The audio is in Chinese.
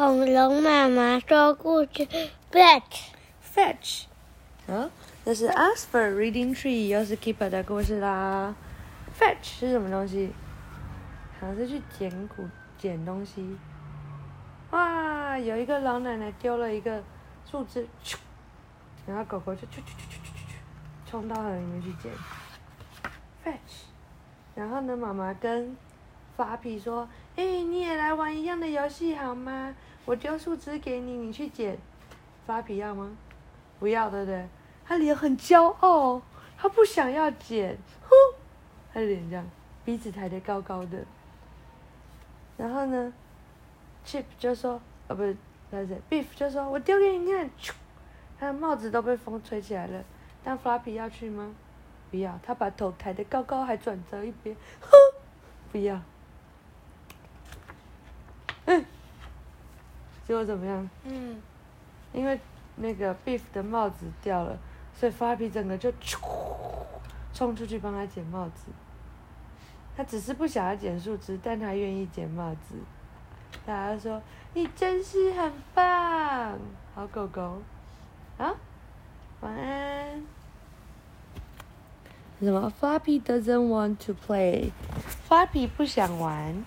恐龙妈妈说故事，Fetch。Fetch。好，这是 Oxford Reading Tree，又是 Keeper 的故事啦。Fetch 是什么东西？好像是去捡谷捡东西。哇，有一个老奶奶丢了一个树枝，然后狗狗就去去去去去去冲到河里面去捡。Fetch。然后呢，妈妈跟发皮说：“哎、你也来玩一样的游戏好吗？我丢树枝给你，你去捡。”发皮要吗？不要，对不对？他脸很骄傲，他不想要剪，呼，他的脸这样，鼻子抬得高高的。然后呢，Chip 就说：“哦，不是，那是 Beef 就说：‘我丢给你看。’，他的帽子都被风吹起来了。但 Flappy 要去吗？不要，他把头抬得高高，还转折一边，呼，不要。结果怎么样？嗯，因为那个 Beef 的帽子掉了，所以 Flappy 整个就冲出去帮他捡帽子。他只是不想要捡树枝，但他愿意捡帽子。大家说你真是很棒，好狗狗。啊，晚安。什么？Flappy doesn't want to play。Flappy 不想玩。